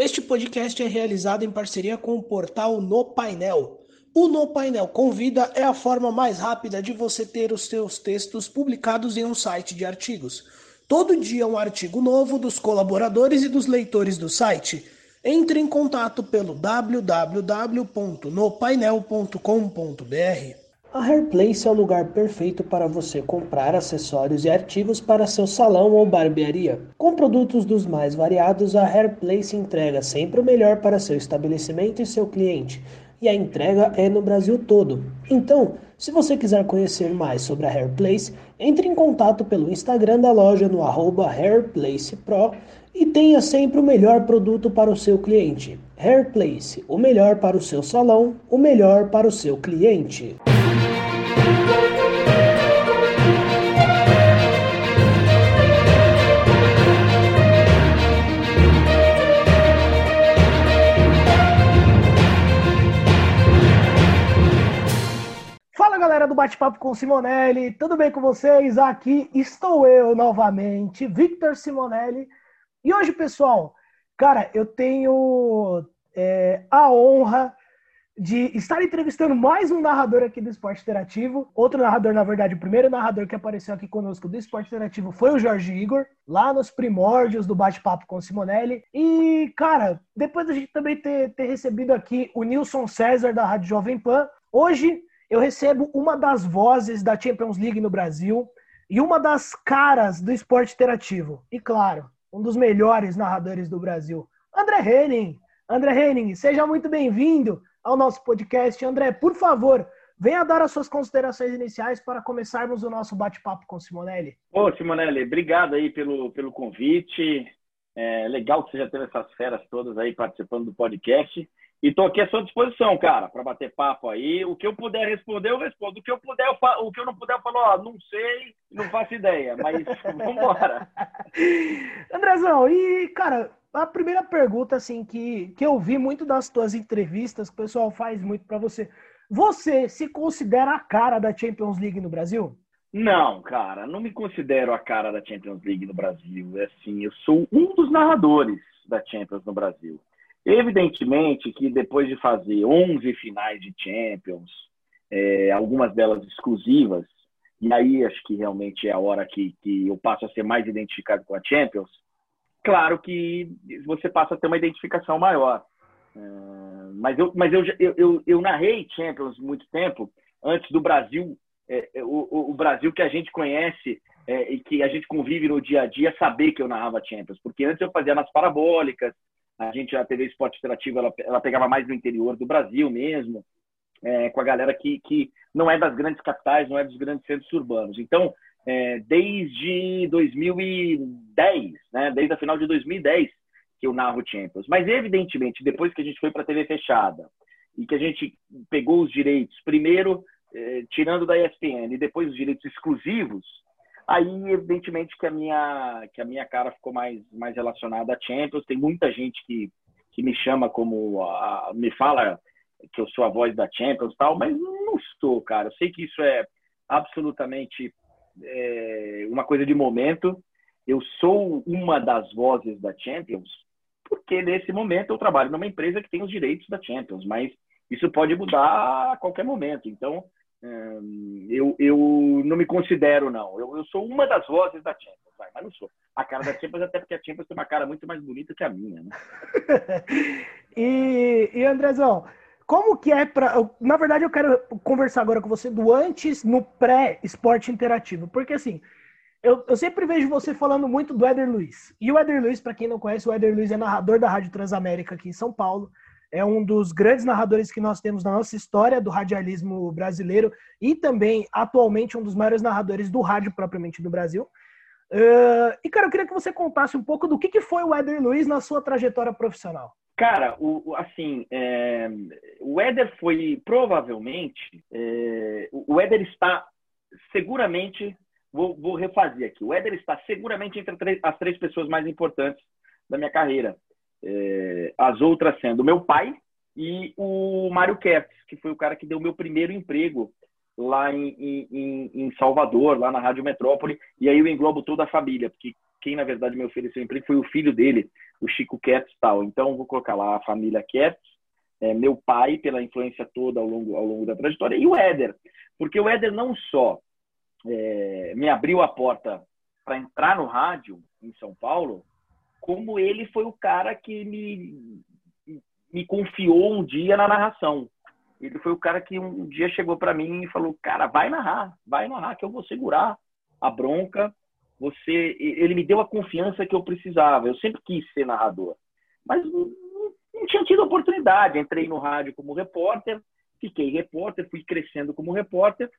Este podcast é realizado em parceria com o portal No Painel. O No Painel Convida é a forma mais rápida de você ter os seus textos publicados em um site de artigos. Todo dia um artigo novo dos colaboradores e dos leitores do site. Entre em contato pelo www.nopainel.com.br. A Hairplace é o lugar perfeito para você comprar acessórios e artigos para seu salão ou barbearia. Com produtos dos mais variados, a Hairplace entrega sempre o melhor para seu estabelecimento e seu cliente. E a entrega é no Brasil todo. Então, se você quiser conhecer mais sobre a Hairplace, entre em contato pelo Instagram da loja no HairPlacePro e tenha sempre o melhor produto para o seu cliente. Hairplace, o melhor para o seu salão, o melhor para o seu cliente. Bate-Papo com Simonelli, tudo bem com vocês? Aqui estou eu novamente, Victor Simonelli. E hoje, pessoal, cara, eu tenho é, a honra de estar entrevistando mais um narrador aqui do Esporte Interativo. Outro narrador, na verdade, o primeiro narrador que apareceu aqui conosco do Esporte Interativo foi o Jorge Igor, lá nos primórdios do bate-papo com Simonelli. E, cara, depois da gente também ter, ter recebido aqui o Nilson César, da Rádio Jovem Pan, hoje eu recebo uma das vozes da Champions League no Brasil e uma das caras do esporte interativo. E, claro, um dos melhores narradores do Brasil, André Henning. André Henning, seja muito bem-vindo ao nosso podcast. André, por favor, venha dar as suas considerações iniciais para começarmos o nosso bate-papo com Simonelli. Ô, Simonelli, obrigado aí pelo, pelo convite. É legal que você já teve essas feras todas aí participando do podcast. E estou aqui à sua disposição, cara, para bater papo aí. O que eu puder responder, eu respondo. O que eu puder, eu. O que eu não puder, eu falo, ó, não sei, não faço ideia, mas vamos embora. Andrezão, e, cara, a primeira pergunta, assim, que, que eu vi muito das tuas entrevistas, que o pessoal faz muito para você. Você se considera a cara da Champions League no Brasil? Não, cara, não me considero a cara da Champions League no Brasil. É assim, eu sou um dos narradores da Champions no Brasil. Evidentemente que depois de fazer 11 finais de Champions, é, algumas delas exclusivas, e aí acho que realmente é a hora que, que eu passo a ser mais identificado com a Champions, claro que você passa a ter uma identificação maior. Uh, mas eu, mas eu, eu, eu, eu, narrei Champions muito tempo, antes do Brasil, é, é, o, o, Brasil que a gente conhece é, e que a gente convive no dia a dia, saber que eu narrava Champions. Porque antes eu fazia nas parabólicas, a gente, a TV Esporte Interativo, ela, ela pegava mais no interior do Brasil mesmo, é, com a galera que, que não é das grandes capitais, não é dos grandes centros urbanos. Então, é, desde 2010, né, desde a final de 2010, que eu narro Champions. Mas, evidentemente, depois que a gente foi para a TV fechada e que a gente pegou os direitos, primeiro é, tirando da ESPN e depois os direitos exclusivos, aí, evidentemente, que a minha, que a minha cara ficou mais, mais relacionada a Champions. Tem muita gente que, que me chama como, a, me fala que eu sou a voz da Champions tal, mas não estou, cara. Eu sei que isso é absolutamente é, uma coisa de momento. Eu sou uma das vozes da Champions, porque nesse momento eu trabalho numa empresa que tem os direitos da Champions, mas isso pode mudar a qualquer momento. Então, eu, eu não me considero, não. Eu, eu sou uma das vozes da Champions, vai, mas não sou. A cara da Champions, até porque a Champions tem uma cara muito mais bonita que a minha, né? e, e Andrezão, como que é para. Na verdade, eu quero conversar agora com você do antes no pré-esporte interativo. Porque assim, eu, eu, sempre vejo você falando muito do Éder Luiz. E o Éder Luiz, para quem não conhece, o Éder Luiz é narrador da Rádio Transamérica aqui em São Paulo. É um dos grandes narradores que nós temos na nossa história do radialismo brasileiro e também, atualmente, um dos maiores narradores do rádio propriamente do Brasil. Uh, e, cara, eu queria que você contasse um pouco do que, que foi o Éder Luiz na sua trajetória profissional. Cara, o, assim, é, o Éder foi provavelmente. É, o Éder está seguramente. Vou, vou, refazer aqui. O Éder está seguramente entre as três pessoas mais importantes da minha carreira. É, as outras sendo meu pai e o Mário Kertz, que foi o cara que deu meu primeiro emprego lá em, em, em, Salvador, lá na Rádio Metrópole, e aí eu englobo toda a família, porque quem na verdade me ofereceu emprego foi o filho dele, o Chico Ketz tal. Então, vou colocar lá a família Ketz, é, meu pai, pela influência toda ao longo, ao longo da trajetória, e o Éder. Porque o Éder não só é, me abriu a porta para entrar no rádio em São Paulo, como ele foi o cara que me, me confiou um dia na narração. Ele foi o cara que um dia chegou para mim e falou: Cara, vai narrar, vai narrar, que eu vou segurar a bronca. Você, ele me deu a confiança que eu precisava. Eu sempre quis ser narrador, mas não, tinha tido oportunidade. Entrei no rádio como repórter, fiquei repórter, fui crescendo como repórter.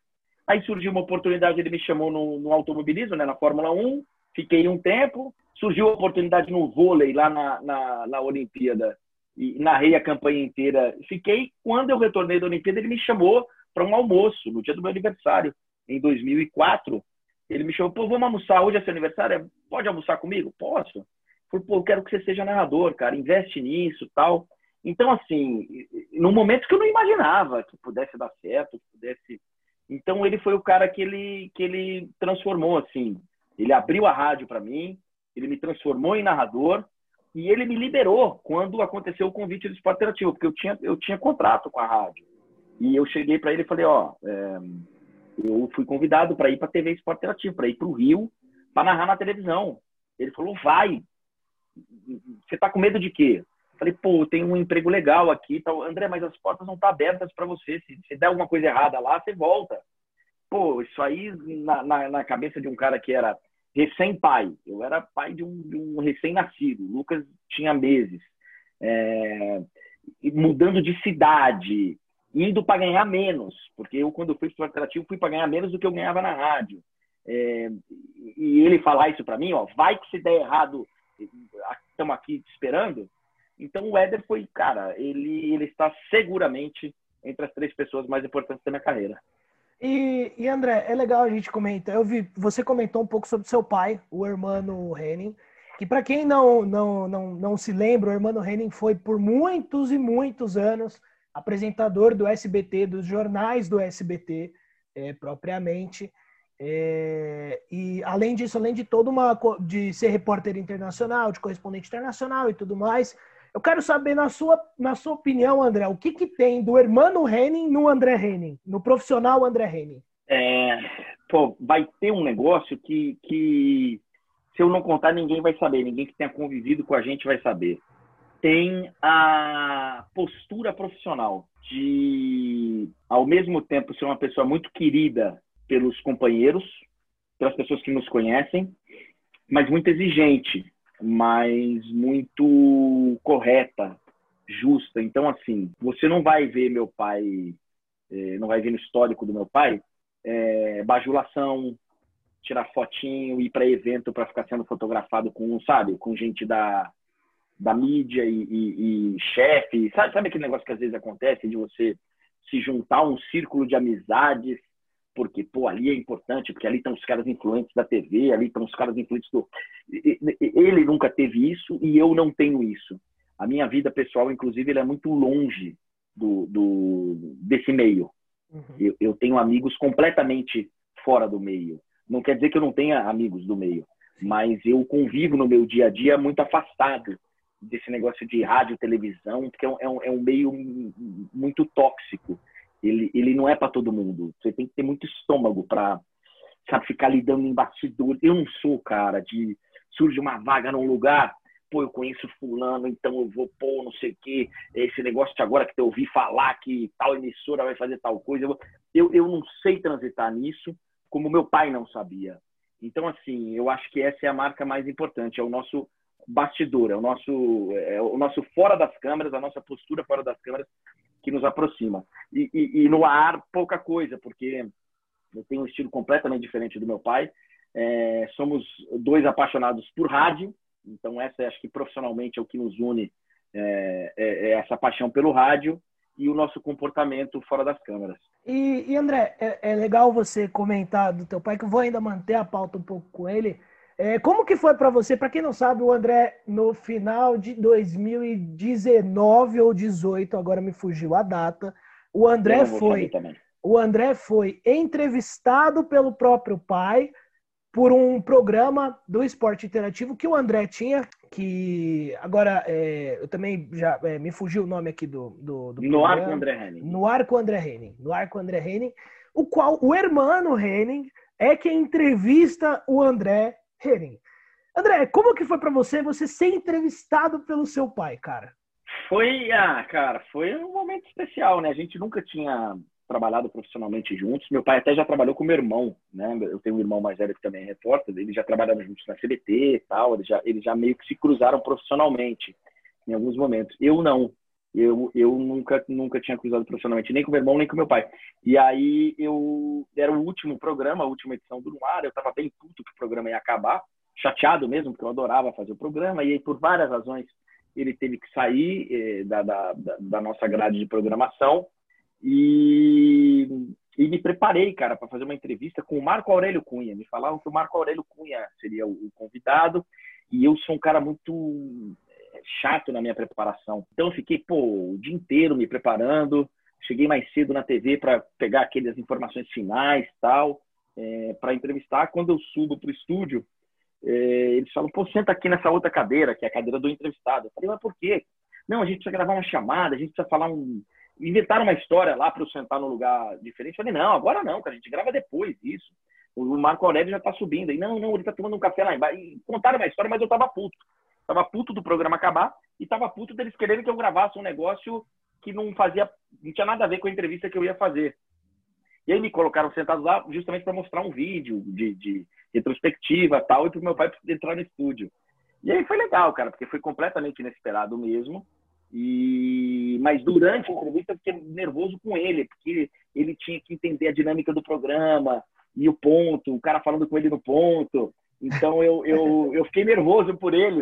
Aí surgiu uma oportunidade, ele me chamou no, no automobilismo, né, na Fórmula 1. Fiquei um tempo. Surgiu a oportunidade no vôlei, lá na, na, na Olimpíada e narrei a campanha inteira. Fiquei, quando eu retornei da Olimpíada, ele me chamou para um almoço, no dia do meu aniversário, em 2004. Ele me chamou, pô, vamos almoçar, hoje é seu aniversário, pode almoçar comigo? Posso. Falei, pô, eu quero que você seja narrador, cara, investe nisso tal. Então, assim, num momento que eu não imaginava que pudesse dar certo, que pudesse... Então, ele foi o cara que ele, que ele transformou, assim. Ele abriu a rádio para mim, ele me transformou em narrador, e ele me liberou quando aconteceu o convite do Esporte Interativo, porque eu tinha, eu tinha contrato com a rádio. E eu cheguei para ele e falei: Ó, é, eu fui convidado para ir para a TV Esporte Interativo, para ir para o Rio, para narrar na televisão. Ele falou: Vai. Você tá com medo de quê? Falei, pô, tem um emprego legal aqui tal. André, mas as portas não estão tá abertas para você. Se, se der alguma coisa errada lá, você volta. Pô, isso aí na, na, na cabeça de um cara que era recém-pai. Eu era pai de um, um recém-nascido. Lucas tinha meses. É, mudando de cidade, indo para ganhar menos, porque eu, quando fui para o alternativo, fui para ganhar menos do que eu ganhava na rádio. É, e ele falar isso para mim, ó, vai que se der errado, estamos aqui te esperando. Então o Éder foi, cara, ele, ele está seguramente entre as três pessoas mais importantes da minha carreira. E, e, André, é legal a gente comentar. Eu vi, você comentou um pouco sobre seu pai, o Hermano Henning, que para quem não, não, não, não se lembra, o Hermano Henning foi por muitos e muitos anos apresentador do SBT, dos jornais do SBT, é, propriamente. É, e além disso, além de toda uma de ser repórter internacional, de correspondente internacional e tudo mais, eu quero saber, na sua, na sua opinião, André, o que, que tem do Hermano Henning no André Henning, no profissional André Henning? É, pô, vai ter um negócio que, que, se eu não contar, ninguém vai saber, ninguém que tenha convivido com a gente vai saber. Tem a postura profissional de, ao mesmo tempo, ser uma pessoa muito querida pelos companheiros, pelas pessoas que nos conhecem, mas muito exigente mas muito correta, justa. Então, assim, você não vai ver meu pai, é, não vai ver no histórico do meu pai, é, bajulação, tirar fotinho, ir para evento para ficar sendo fotografado com, sabe, com gente da, da mídia e, e, e chefe. Sabe, sabe aquele negócio que às vezes acontece de você se juntar a um círculo de amizades porque, pô, ali é importante, porque ali estão os caras influentes da TV, ali estão os caras influentes do. Ele nunca teve isso e eu não tenho isso. A minha vida pessoal, inclusive, é muito longe do, do desse meio. Uhum. Eu, eu, tenho amigos completamente fora do meio. Não quer dizer que eu não tenha amigos do meio, mas eu convivo no meu dia a dia muito afastado desse negócio de rádio, televisão, porque é um, é um é meio muito tóxico ele, ele não é para todo mundo. Você tem que ter muito estômago para sabe, ficar lidando em bastidor. Eu não sou, cara, de surge uma vaga num lugar, pô, eu conheço fulano, então eu vou pô, não sei o quê. Esse negócio de agora que eu ouvi falar que tal emissora vai fazer tal coisa. Eu, eu, eu não sei transitar nisso, como meu pai não sabia. Então, assim, eu acho que essa é a marca mais importante, é o nosso bastidor, é o nosso, é o nosso fora das câmeras, a nossa postura fora das câmeras que nos aproxima. E, e, e, no ar, pouca coisa, porque eu tenho um estilo completamente diferente do meu pai. É, somos dois apaixonados por rádio, então essa acho que profissionalmente é o que nos une, é, é, é essa paixão pelo rádio e o nosso comportamento fora das câmeras. E, e André, é, é legal você comentar do teu pai, que eu vou ainda manter a pauta um pouco com ele, é, como que foi para você? Para quem não sabe, o André, no final de 2019 ou 18, agora me fugiu a data, o André foi. O André foi entrevistado pelo próprio pai por um programa do esporte interativo que o André tinha, que agora é, eu também já é, me fugiu o nome aqui do, do, do No ar com André Henning. No ar com André Henning. No ar com André Henning, o qual o hermano Henning é quem entrevista o André Henning. André, como que foi para você você ser entrevistado pelo seu pai, cara? Foi, ah, cara, foi um momento especial, né? A gente nunca tinha trabalhado profissionalmente juntos. Meu pai até já trabalhou com meu irmão, né? Eu tenho um irmão mais velho que também é repórter, eles já trabalharam juntos na CBT e tal, eles já, eles já meio que se cruzaram profissionalmente em alguns momentos. Eu não. Eu, eu nunca, nunca tinha cruzado profissionalmente, nem com meu irmão, nem com meu pai. E aí eu era o último programa, a última edição do Luar, eu tava bem puto que o programa ia acabar, chateado mesmo, porque eu adorava fazer o programa, e aí por várias razões ele teve que sair eh, da, da, da nossa grade de programação. E, e me preparei, cara, para fazer uma entrevista com o Marco Aurélio Cunha. Me falavam que o Marco Aurélio Cunha seria o, o convidado e eu sou um cara muito chato na minha preparação. Então eu fiquei, pô, o dia inteiro me preparando. Cheguei mais cedo na TV para pegar aquelas informações finais tal, é, para entrevistar. Quando eu subo para o estúdio, é, eles falam, pô, senta aqui nessa outra cadeira, que é a cadeira do entrevistado. Eu falei, mas por quê? Não, a gente precisa gravar uma chamada, a gente precisa falar um, inventaram uma história lá para eu sentar num lugar diferente. Eu falei, não, agora não, cara, a gente grava depois isso. O Marco Aurélio já tá subindo. E não, não, ele tá tomando um café lá embaixo. E contaram uma história, mas eu tava puto. Tava puto do programa acabar e tava puto deles querendo que eu gravasse um negócio que não fazia, não tinha nada a ver com a entrevista que eu ia fazer. E aí me colocaram sentado lá justamente para mostrar um vídeo de, de retrospectiva tal, e para meu pai entrar no estúdio. E aí foi legal, cara, porque foi completamente inesperado mesmo. E mas durante a entrevista eu fiquei nervoso com ele, porque ele tinha que entender a dinâmica do programa e o ponto, o cara falando com ele no ponto. Então eu, eu, eu fiquei nervoso por ele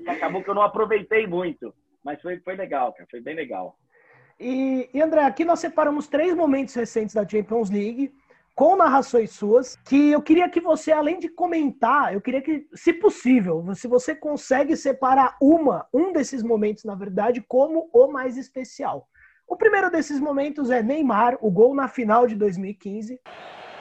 e acabou que eu não aproveitei muito. Mas foi, foi legal, cara, foi bem legal. E, e André, aqui nós separamos três momentos recentes da Champions League com narrações suas, que eu queria que você, além de comentar, eu queria que, se possível, se você consegue separar uma, um desses momentos, na verdade, como o mais especial. O primeiro desses momentos é Neymar, o gol na final de 2015.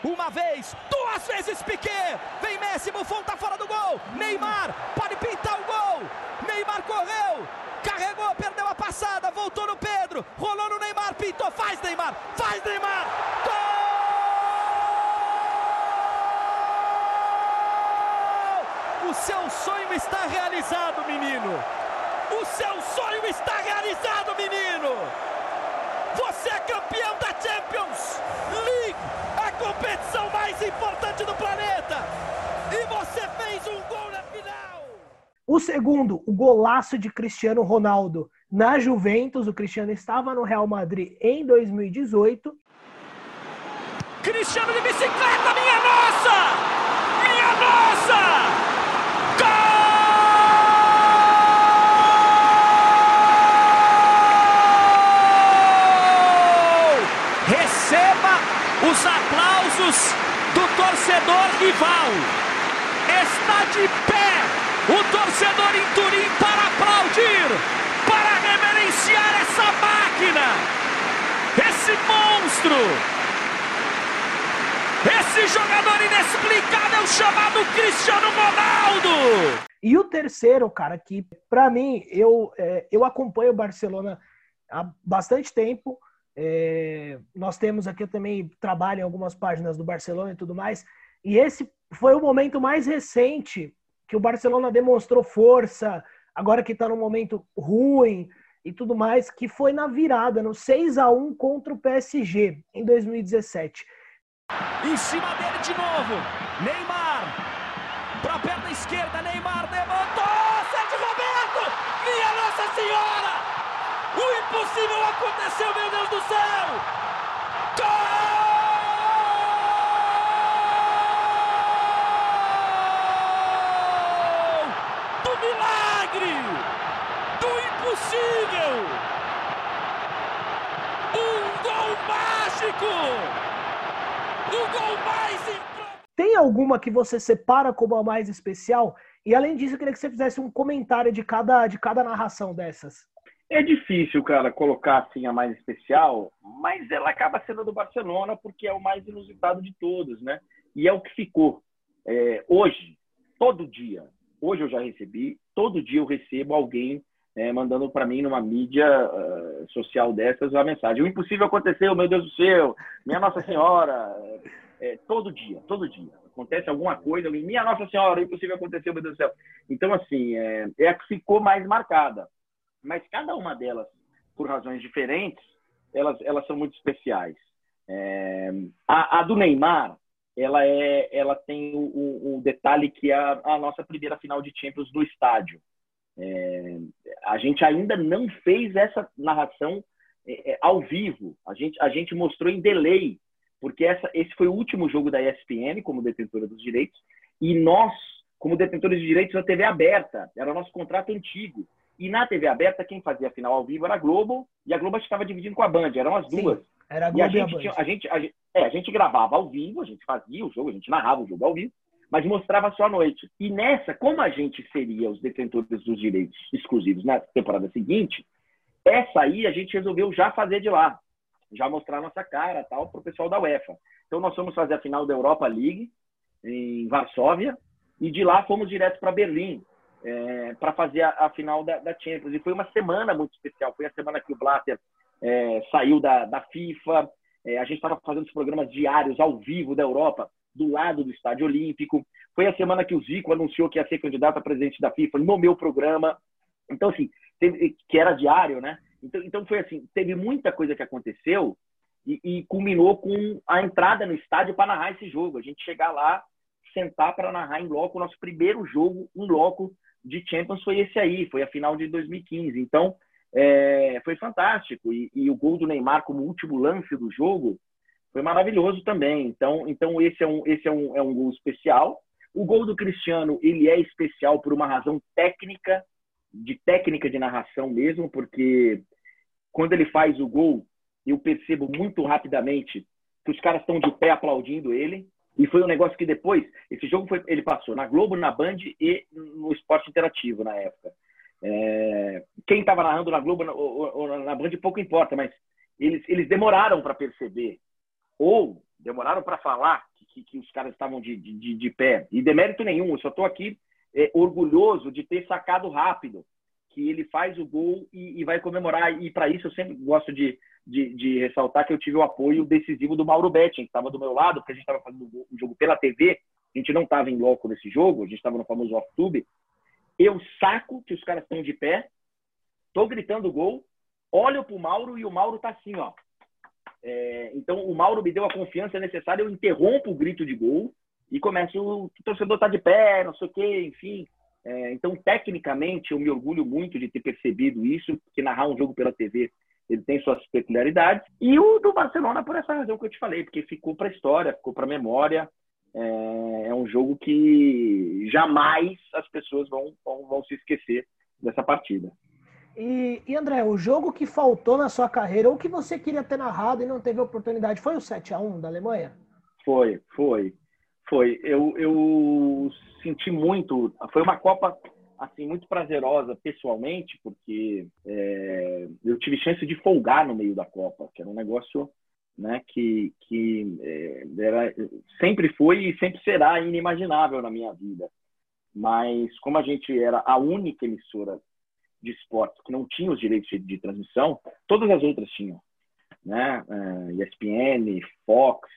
Uma vez, duas vezes Piquet, vem Messi, Buffon tá fora do gol, Neymar pode pintar o gol, Neymar correu, carregou, perdeu a passada, voltou no Pedro, rolou no Neymar, pintou, faz Neymar, faz Neymar, gol! O seu sonho está realizado, menino. O seu sonho está realizado, menino. Você é campeão da Champions. League, mais importante do planeta. E você fez um gol na final. O segundo, o golaço de Cristiano Ronaldo na Juventus. O Cristiano estava no Real Madrid em 2018. Cristiano de bicicleta, minha nossa! Minha nossa! os aplausos do torcedor rival. Está de pé o torcedor em Turim para aplaudir, para reverenciar essa máquina, esse monstro, esse jogador inexplicável chamado Cristiano Ronaldo. E o terceiro, cara, que para mim eu, é, eu acompanho o Barcelona há bastante tempo. É, nós temos aqui também trabalho em algumas páginas do Barcelona e tudo mais. E esse foi o momento mais recente que o Barcelona demonstrou força, agora que está num momento ruim e tudo mais, que foi na virada, no 6 a 1 contra o PSG em 2017. Em cima dele de novo, Neymar, para a perna esquerda, Neymar levantou, Sérgio Roberto, minha Nossa Senhora! O impossível aconteceu, meu Deus do céu! Gol! Do milagre! Do impossível! Um gol mágico! O gol mais Tem alguma que você separa como a mais especial? E além disso, eu queria que você fizesse um comentário de cada, de cada narração dessas. É difícil, cara, colocar assim a mais especial, mas ela acaba sendo do Barcelona porque é o mais inusitado de todos, né? E é o que ficou. É, hoje, todo dia, hoje eu já recebi, todo dia eu recebo alguém é, mandando para mim numa mídia uh, social dessas uma mensagem. O impossível aconteceu, meu Deus do céu, minha Nossa Senhora. É, todo dia, todo dia. Acontece alguma coisa, minha Nossa Senhora, o impossível aconteceu, meu Deus do céu. Então, assim, é, é a que ficou mais marcada. Mas cada uma delas, por razões diferentes, elas, elas são muito especiais. É, a, a, do Neymar, ela, é, ela tem o, o, o detalhe que é a, a, nossa primeira final de Champions no estádio. É, a gente ainda não fez essa narração é, é, ao vivo. A gente, a gente mostrou em delay, porque essa, esse foi o último jogo da ESPN como detentora dos direitos, e nós, como detentores de direitos, na TV aberta, era o nosso contrato antigo. E na TV aberta, quem fazia a final ao vivo era a Globo, e a Globo estava dividindo com a Band, eram as duas. Sim, era a Globo e a gente, tinha, a gente, a gente, é, a gente gravava ao vivo, a gente fazia o jogo, a gente narrava o jogo ao vivo, mas mostrava só à noite. E nessa, como a gente seria os detentores dos direitos exclusivos na temporada seguinte, essa aí a gente resolveu já fazer de lá, já mostrar nossa cara tal para o pessoal da UEFA. Então nós fomos fazer a final da Europa League em Varsóvia e de lá fomos direto para Berlim é, para fazer a, a final da, da, Champions. E foi uma semana muito especial. Foi a semana que o Blatter é, saiu da, da FIFA. É, a gente estava fazendo os programas diários ao vivo da Europa, do lado do Estádio Olímpico. Foi a semana que o Zico anunciou que ia ser candidato a presidente da FIFA no meu programa. Então, assim, teve, que era diário, né? Então, então foi assim, teve muita coisa que aconteceu e, e culminou com a entrada no estádio para narrar esse jogo. A gente chegar lá, sentar para narrar em loco, o nosso primeiro jogo em loco de Champions foi esse aí, foi a final de 2015. Então, é, foi fantástico. E, e, o gol do Neymar como último lance do jogo foi maravilhoso também. Então, então esse, é um, esse é, um, é um gol especial. O gol do Cristiano, ele é especial por uma razão técnica, de técnica de narração mesmo, porque quando ele faz o gol, eu percebo muito rapidamente que os caras estão de pé aplaudindo ele. E foi um negócio que depois, esse jogo foi, ele passou na Globo, na Band e no Esporte Interativo na época. É, quem estava narrando na Globo ou, ou, na Band pouco importa, mas eles, eles demoraram para perceber ou demoraram para falar que, que, os caras estavam de, de, de pé. E demérito nenhum, eu só estou aqui é, orgulhoso de ter sacado rápido que ele faz o gol e, e vai comemorar. E para isso eu sempre gosto de, de, de, ressaltar que eu tive o apoio decisivo do Mauro Betting, que estava do meu lado, porque a gente estava fazendo um jogo pela TV, a gente não estava em loco nesse jogo, a gente estava no famoso off-tube. Eu saco que os caras estão de pé, tô gritando gol, olho pro Mauro e o Mauro tá assim, ó. É, então o Mauro me deu a confiança necessária, eu interrompo o grito de gol e começo, o torcedor tá de pé, não sei o quê, enfim. É, então, tecnicamente, eu me orgulho muito de ter percebido isso, que narrar um jogo pela TV ele tem suas peculiaridades. E o do Barcelona, por essa razão que eu te falei, porque ficou para a história, ficou para a memória. É, é, um jogo que jamais as pessoas vão, vão, vão se esquecer dessa partida. E, e, André, o jogo que faltou na sua carreira, ou que você queria ter narrado e não teve oportunidade, foi o 7 a 1 da Alemanha? Foi, foi. Foi. Eu, eu senti muito. Foi uma Copa assim muito prazerosa pessoalmente, porque é, eu tive chance de folgar no meio da Copa, que era um negócio né, que, que é, era, sempre foi e sempre será inimaginável na minha vida. Mas como a gente era a única emissora de esporte que não tinha os direitos de, de transmissão, todas as outras tinham. Né? É, ESPN, Fox,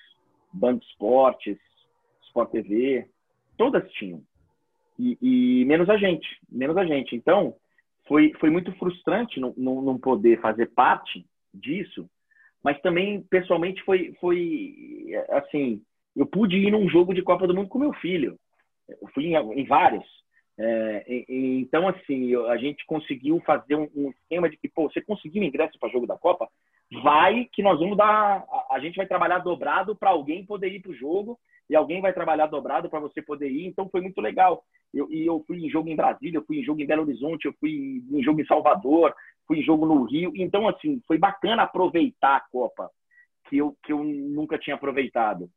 Band Esportes, Sport TV, todas tinham. E, e, menos a gente, menos a gente. Então, foi, foi muito frustrante não, não, não, poder fazer parte disso, mas também, pessoalmente, foi, foi assim, eu pude ir num jogo de Copa do Mundo com meu filho. Eu fui em, em vários. É, e, então, assim, a gente conseguiu fazer um, um, esquema de que, pô, você conseguiu ingresso para jogo da Copa, vai que nós vamos dar, a, a gente vai trabalhar dobrado para alguém poder ir para o jogo e alguém vai trabalhar dobrado para você poder ir. Então, foi muito legal. Eu, e eu fui em jogo em Brasília, eu fui em jogo em Belo Horizonte, eu fui em jogo em Salvador, fui em jogo no Rio. Então, assim, foi bacana aproveitar a Copa, que eu, que eu nunca tinha aproveitado.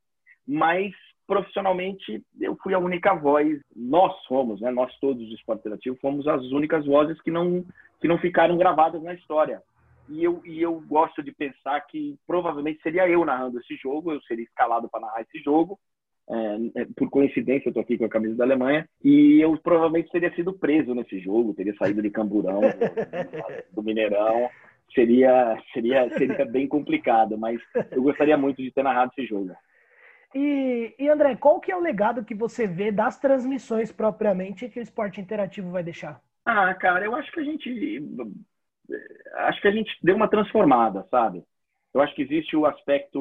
Mas, profissionalmente, eu fui a única voz. Nós fomos, né? Nós todos do Esporte Interativo fomos as únicas vozes que não, que não ficaram gravadas na história. E eu, e eu gosto de pensar que provavelmente seria eu narrando esse jogo, eu seria escalado para narrar esse jogo, É, é por coincidência, eu tô aqui com a camisa da Alemanha e eu provavelmente teria sido preso nesse jogo, teria saído de Camburão, do, Mineirão. Seria, seria, seria bem complicado, mas eu gostaria muito de ter narrado esse jogo. E, e, André, qual que é o legado que você vê das transmissões propriamente que o esporte interativo vai deixar? Ah, cara, eu acho que a gente acho que a gente deu uma transformada, sabe? Eu acho que existe o aspecto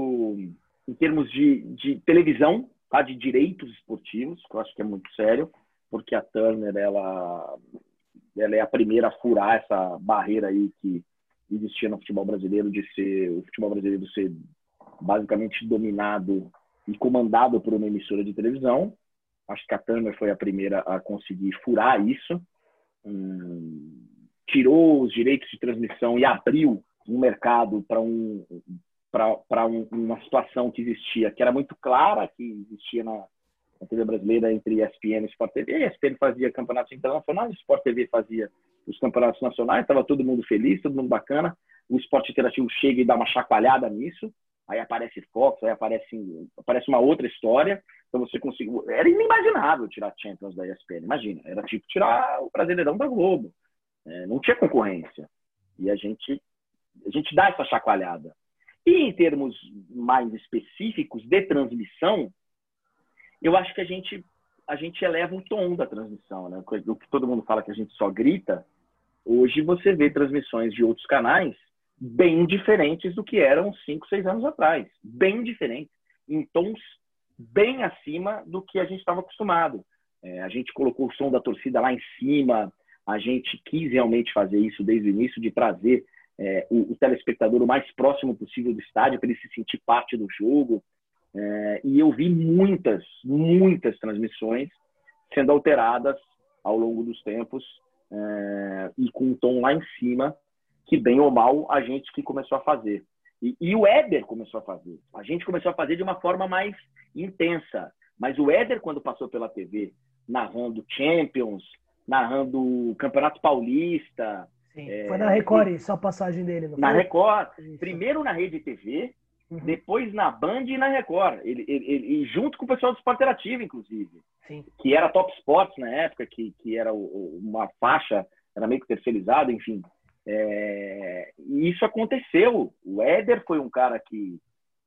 em termos de, de televisão, tá? de direitos esportivos, que eu acho que é muito sério, porque a Turner ela, ela é a primeira a furar essa barreira aí que existia no futebol brasileiro de ser o futebol brasileiro ser basicamente dominado e comandado por uma emissora de televisão. Acho que a Turner foi a primeira a conseguir furar isso. Hum, tirou os direitos de transmissão e abriu um mercado para um, para um, uma situação que existia, que era muito clara, que existia na, na TV brasileira entre ESPN e Sport TV. A ESPN fazia campeonatos internacionais, Sport TV fazia os campeonatos nacionais, estava todo mundo feliz, todo mundo bacana. O esporte interativo chega e dá uma chacoalhada nisso, aí aparece Fox, aí aparece, aparece uma outra história. Então você conseguiu. Era inimaginável tirar Champions da ESPN, imagina. Era tipo tirar o Brasileirão da Globo. É, não tinha concorrência. E a gente, a gente dá essa chacoalhada. E em termos mais específicos de transmissão, eu acho que a gente, a gente eleva o tom da transmissão. Né? O que todo mundo fala que a gente só grita, hoje você vê transmissões de outros canais bem diferentes do que eram cinco, seis anos atrás. Bem diferentes. Em tons bem acima do que a gente estava acostumado. É, a gente colocou o som da torcida lá em cima, a gente quis realmente fazer isso desde o início, de trazer é, o, o, telespectador o mais próximo possível do estádio, para ele se sentir parte do jogo. É, e eu vi muitas, muitas transmissões sendo alteradas ao longo dos tempos é, e com um tom lá em cima, que bem ou mal a gente que começou a fazer. E, e, o Éder começou a fazer. A gente começou a fazer de uma forma mais intensa. Mas o Éder, quando passou pela TV, narrando Champions, narrando Campeonato Paulista. Sim, é, foi na Record e, só a passagem dele. na foi? Record. Isso. Primeiro na Rede TV, uhum. depois na Band e na Record. Ele, ele, ele, junto com o pessoal do Esporte Interativo, inclusive. Sim. Que era Top Sports na época, que, que era o, uma faixa, era meio que terceirizado, enfim. É, e isso aconteceu. O Éder foi um cara que,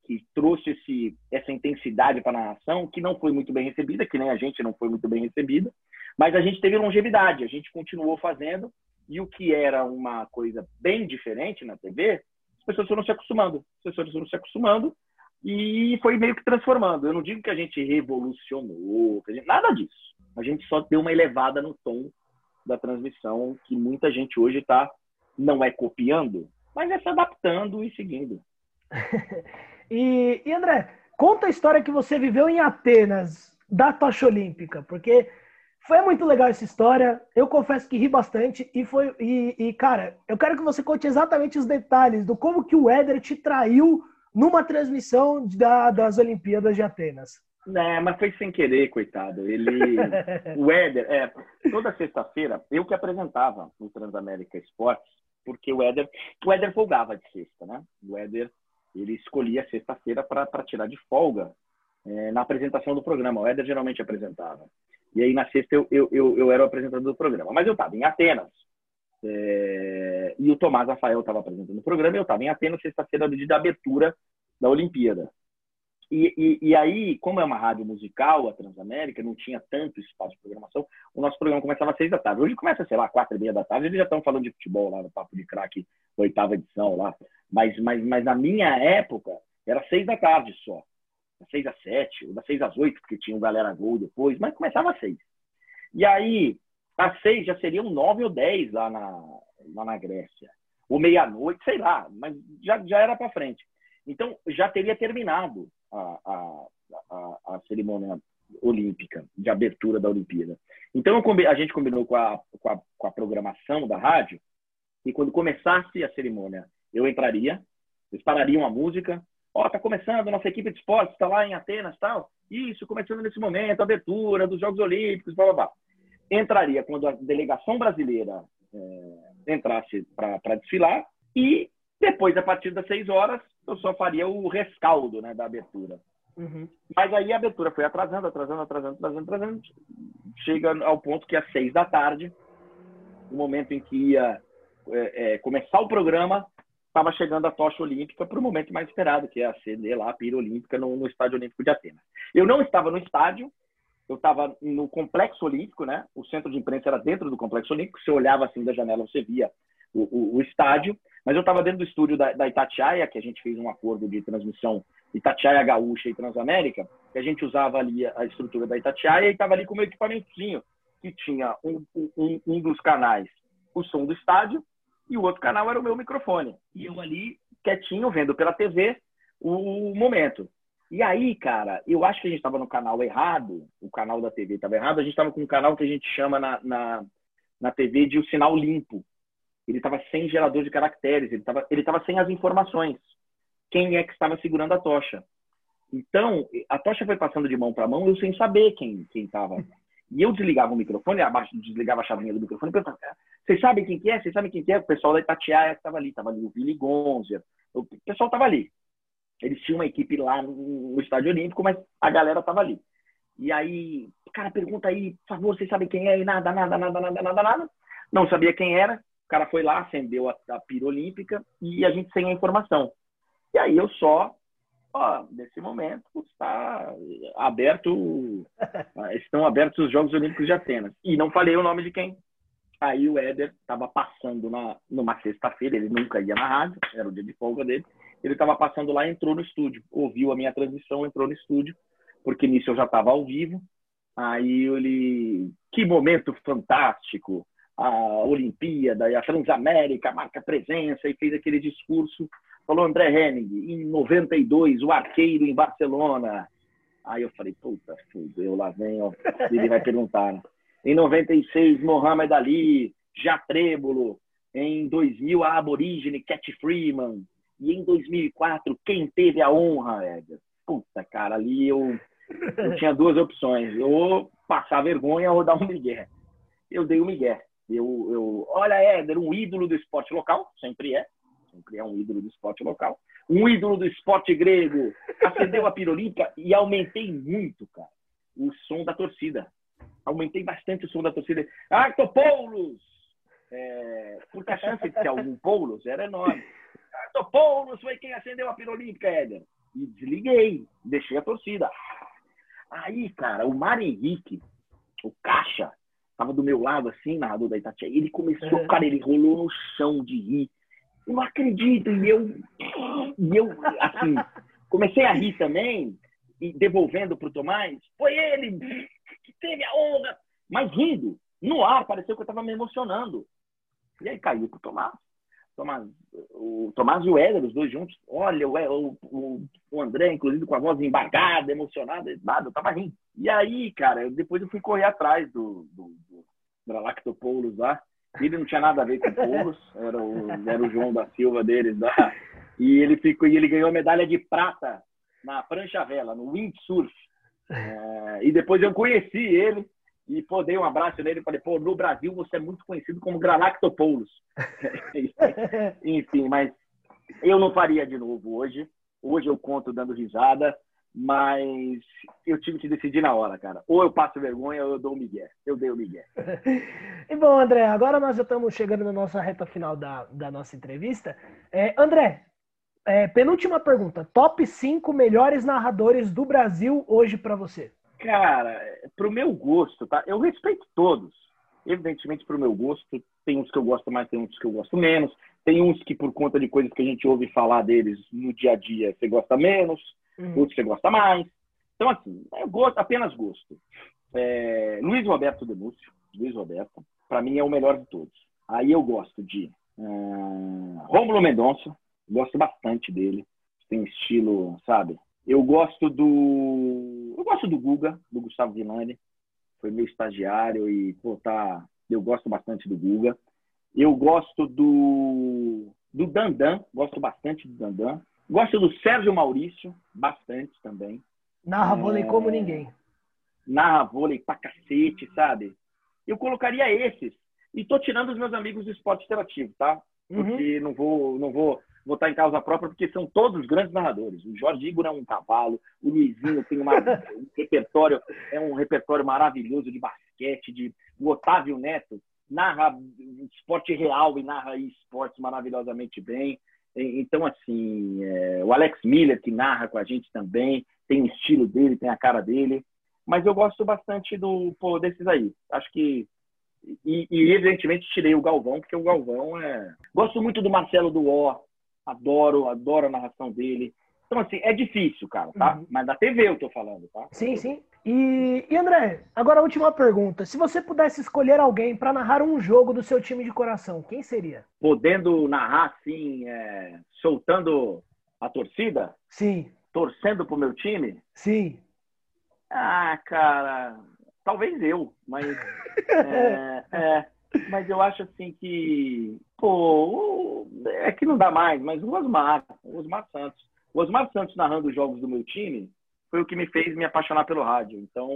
que trouxe esse, essa intensidade para a narração, que não foi muito bem recebida, que nem a gente não foi muito bem recebida. Mas a gente teve longevidade, a gente continuou fazendo, e o que era uma coisa bem diferente na TV, as pessoas foram se acostumando, as pessoas foram se acostumando, e foi meio que transformando. Eu não digo que a gente revolucionou, a gente, nada disso. A gente só deu uma elevada no tom da transmissão, que muita gente hoje está, não é copiando, mas é se adaptando e seguindo. e, e André, conta a história que você viveu em Atenas, da tocha olímpica, porque foi muito legal essa história. Eu confesso que ri bastante e foi e, e, cara, eu quero que você conte exatamente os detalhes do como que o Éder te traiu numa transmissão da, das Olimpíadas de Atenas. É, mas foi sem querer, coitado. Ele, o Éder, é, toda sexta-feira eu que apresentava o Transamérica Esportes, porque o Éder, o Éder folgava de sexta, né? O Éder ele escolhia sexta-feira para tirar de folga é, na apresentação do programa. O Éder geralmente apresentava. E aí na sexta eu, eu, eu, eu era o apresentador do programa. Mas eu estava em Atenas. É... E o Tomás Rafael estava apresentando o programa e eu estava em Atenas, sexta-feira, no dia da abertura da Olimpíada. E, e, e, aí, como é uma rádio musical, a Transamérica, não tinha tanto espaço de programação, o nosso programa começava às seis da tarde. Hoje começa, sei lá, quatro e meia da tarde, eles já estão falando de futebol lá no Papo de Craque, oitava edição lá. Mas, mas, mas na minha época, era seis da tarde só das 6 às 7, ou das 6 às 8, porque tinha o Galera Gol depois, mas começava às 6. E aí, às 6 já seriam 9 ou 10 lá na, lá na Grécia. Ou meia-noite, sei lá, mas já, já era para frente. Então, já teria terminado a, a, a, a, cerimônia olímpica, de abertura da Olimpíada. Então, a gente combinou com a, com a, com a programação da rádio, e quando começasse a cerimônia, eu entraria, eles parariam a música, Ó, tá começando, nossa equipe de esportes está lá em Atenas tal. Isso, começando nesse momento, abertura dos Jogos Olímpicos, blá blá blá. Entraria quando a delegação brasileira é, entrasse para desfilar e depois, a partir das seis horas, eu só faria o rescaldo né, da abertura. Uhum. Mas aí a abertura foi atrasando, atrasando, atrasando, atrasando, atrasando. Chega ao ponto que às seis da tarde, no momento em que ia é, é, começar o programa, estava chegando a tocha olímpica para o momento mais esperado, que é acender lá a pira olímpica no, no, Estádio Olímpico de Atenas. Eu não estava no estádio, eu estava no Complexo Olímpico, né? O centro de imprensa era dentro do Complexo Olímpico. Você olhava assim da janela, você via o, o, o estádio. Mas eu estava dentro do estúdio da, da, Itatiaia, que a gente fez um acordo de transmissão Itatiaia Gaúcha e Transamérica, que a gente usava ali a estrutura da Itatiaia e estava ali com o meu equipamentozinho, que tinha um, um, um dos canais, o som do estádio, e o outro canal era o meu microfone. E eu ali, quietinho, vendo pela TV o momento. E aí, cara, eu acho que a gente estava no canal errado, o canal da TV estava errado, a gente estava com um canal que a gente chama na, na, na TV de o sinal limpo. Ele estava sem gerador de caracteres, ele estava ele tava sem as informações. Quem é que estava segurando a tocha? Então, a tocha foi passando de mão para mão, eu sem saber quem estava. E eu desligava o microfone, desligava a chavinha do microfone e perguntava, vocês sabem quem que é? Vocês sabem quem que é? O pessoal da Itatiaia estava ali, estava ali o Billy Gonza, o pessoal estava ali. Eles tinham uma equipe lá no, Estádio Olímpico, mas a galera estava ali. E aí, cara, pergunta aí, por favor, vocês sabem quem é? E nada, nada, nada, nada, nada, nada. Não sabia quem era. O cara foi lá, acendeu a, a pira olímpica e a gente sem a informação. E aí eu só, ó, nesse momento está aberto, estão abertos os Jogos Olímpicos de Atenas. E não falei o nome de quem. Aí o Éder estava passando na, numa sexta-feira, ele nunca ia na rádio, era o dia de folga dele. Ele estava passando lá, entrou no estúdio, ouviu a minha transmissão, entrou no estúdio, porque nisso eu já estava ao vivo. Aí ele, que momento fantástico! A Olimpíada e a Transamérica marca presença e fez aquele discurso. Falou André Henning, em 92, o arqueiro em Barcelona. Aí eu falei, puta, fudeu, lá vem, ó. Ele vai perguntar. Né? Em 96, Mohamed Ali, Já Trêbolo. Em 2000, a aborígene Cat Freeman. E em 2004, quem teve a honra, Edgar? Puta, cara, ali eu, eu tinha duas opções. Ou passar vergonha ou dar um migué. Eu dei o um migué. Eu, eu, olha, Éder, um ídolo do esporte local, sempre é. Sempre é um ídolo do esporte local. Um ídolo do esporte grego. Acendeu a pirolímpica e aumentei muito, cara, o som da torcida aumentei bastante o som da torcida. Artopoulos! É, porque a chance de ter algum Poulos era enorme. Artopoulos foi quem acendeu a pirolímpica, Éder. E desliguei, deixei a torcida. Aí, cara, o Mário Henrique, o Caixa, tava do meu lado, assim, narrador da Itatiaia. Ele começou, uhum. cara, ele rolou no chão de rir. Eu não acredito. E eu, e eu assim, comecei a rir também, e devolvendo pro Tomás. Foi ele! que teve a honra, mas rindo. No ar, pareceu que eu estava me emocionando. E aí caiu pro Tomás. Tomás o Tomás e o Éder, os dois juntos. Olha, o, o, o André, inclusive, com a voz embargada, emocionada, nada, eu tava rindo. E aí, cara, depois eu fui correr atrás do, do, do Galactopoulos lá. Ele não tinha nada a ver com Poulos, era o, era o João da Silva deles lá. E ele ficou, e ele ganhou a medalha de prata na prancha vela, no windsurf. É, e depois eu conheci ele e pô, dei um abraço nele e falei, pô, no Brasil você é muito conhecido como Galactopoulos. Enfim, mas eu não faria de novo hoje. Hoje eu conto dando risada, mas eu tive que decidir na hora, cara. Ou eu passo vergonha ou eu dou o migué. Eu dei o migué. e bom, André, agora nós já estamos chegando na nossa reta final da, da nossa entrevista. É, André, é, penúltima pergunta. Top 5 melhores narradores do Brasil hoje para você? Cara, pro meu gosto, tá? Eu respeito todos. Evidentemente, pro meu gosto, tem uns que eu gosto mais, tem uns que eu gosto menos. Tem uns que, por conta de coisas que a gente ouve falar deles no dia a dia, você gosta menos, uhum. outros você gosta mais. Então, assim, eu gosto, apenas gosto. É, Luiz Roberto Denúncio, Luiz Roberto, para mim é o melhor de todos. Aí eu gosto de uh, Rômulo Mendonça, Gosto bastante dele. Tem estilo, sabe? Eu gosto do. Eu gosto do Guga, do Gustavo Villani. Foi meu estagiário e, pô, tá. Eu gosto bastante do Guga. Eu gosto do. Do Dandan, gosto bastante do Dandan. Gosto do Sérgio Maurício, bastante também. Narra vôlei é... como ninguém. Narra vôlei pra cacete, sabe? Eu colocaria esses. E tô tirando os meus amigos do esporte interativo, tá? Uhum. Porque uhum. não vou, não vou votar em causa própria, porque são todos grandes narradores. O Jorge Igor é um cavalo, o Luizinho tem uma, um repertório, é um repertório maravilhoso de basquete, de, o Otávio Neto narra esporte real e narra esportes maravilhosamente bem. Então, assim, é, o Alex Miller, que narra com a gente também, tem o estilo dele, tem a cara dele. Mas eu gosto bastante do pô, desses aí. Acho que. E, e, evidentemente tirei o Galvão, porque o Galvão é. Gosto muito do Marcelo do O. Adoro, adoro a narração dele. Então, assim, é difícil, cara, tá? Uhum. Mas da TV eu tô falando, tá? Sim, sim. E, e, André, agora a última pergunta. Se você pudesse escolher alguém para narrar um jogo do seu time de coração, quem seria? Podendo narrar, assim, é, soltando a torcida? Sim. Torcendo pro meu time? Sim. Ah, cara, talvez eu, mas. é, é, mas eu acho assim que. Pô, é que não dá mais, mas o Osmar, o Osmar Santos. O Osmar Santos narrando os jogos do meu time foi o que me fez me apaixonar pelo rádio então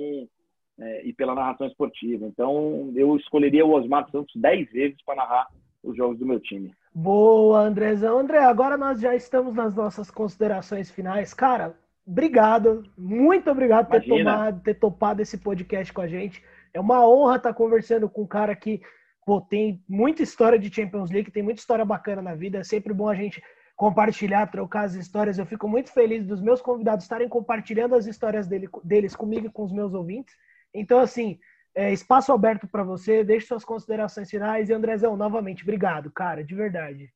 é, e pela narração esportiva. Então eu escolheria o Osmar Santos dez vezes para narrar os jogos do meu time. Boa, Andrezão. André, agora nós já estamos nas nossas considerações finais. Cara, obrigado, muito obrigado por ter, tomado, ter topado esse podcast com a gente. É uma honra estar conversando com um cara que pô, tem muita história de Champions League, tem muita história bacana na vida. É sempre bom a gente compartilhar, trocar as histórias. Eu fico muito feliz dos meus convidados estarem compartilhando as histórias dele, deles comigo e com os meus ouvintes. Então, assim, é, espaço aberto para você, deixe suas considerações finais. E, Andrezão, novamente, obrigado, cara, de verdade.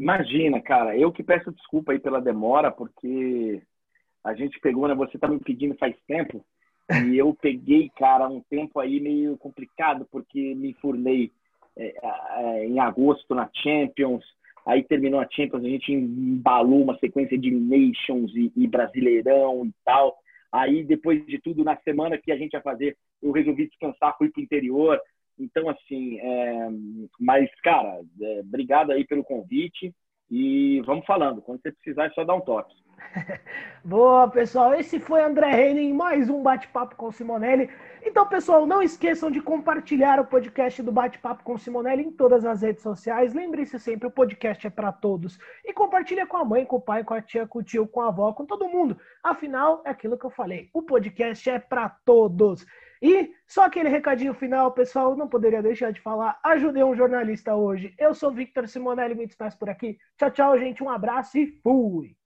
Imagina, cara, eu que peço desculpa aí pela demora, porque a gente pegou, né? Você tá me pedindo faz tempo, e eu peguei, cara, um tempo aí meio complicado, porque me furnei em agosto na Champions, Aí terminou a Champions, a gente embalou uma sequência de Nations e, e Brasileirão e tal. Aí, depois de tudo, na semana que a gente ia fazer, eu resolvi descansar, fui para o interior. Então, assim, é... mas, cara, é... obrigado aí pelo convite e vamos falando. Quando você precisar, é só dar um toque. Boa, pessoal. Esse foi André Reine em mais um bate-papo com Simonelli. Então, pessoal, não esqueçam de compartilhar o podcast do Bate-Papo com Simonelli em todas as redes sociais. Lembre-se sempre, o podcast é para todos. E compartilha com a mãe, com o pai, com a tia, com o tio, com a avó, com todo mundo. Afinal, é aquilo que eu falei. O podcast é para todos. E só aquele recadinho final, pessoal, não poderia deixar de falar. Ajudei um jornalista hoje. Eu sou Victor Simonelli, muitos mais por aqui. Tchau, tchau, gente. Um abraço e fui!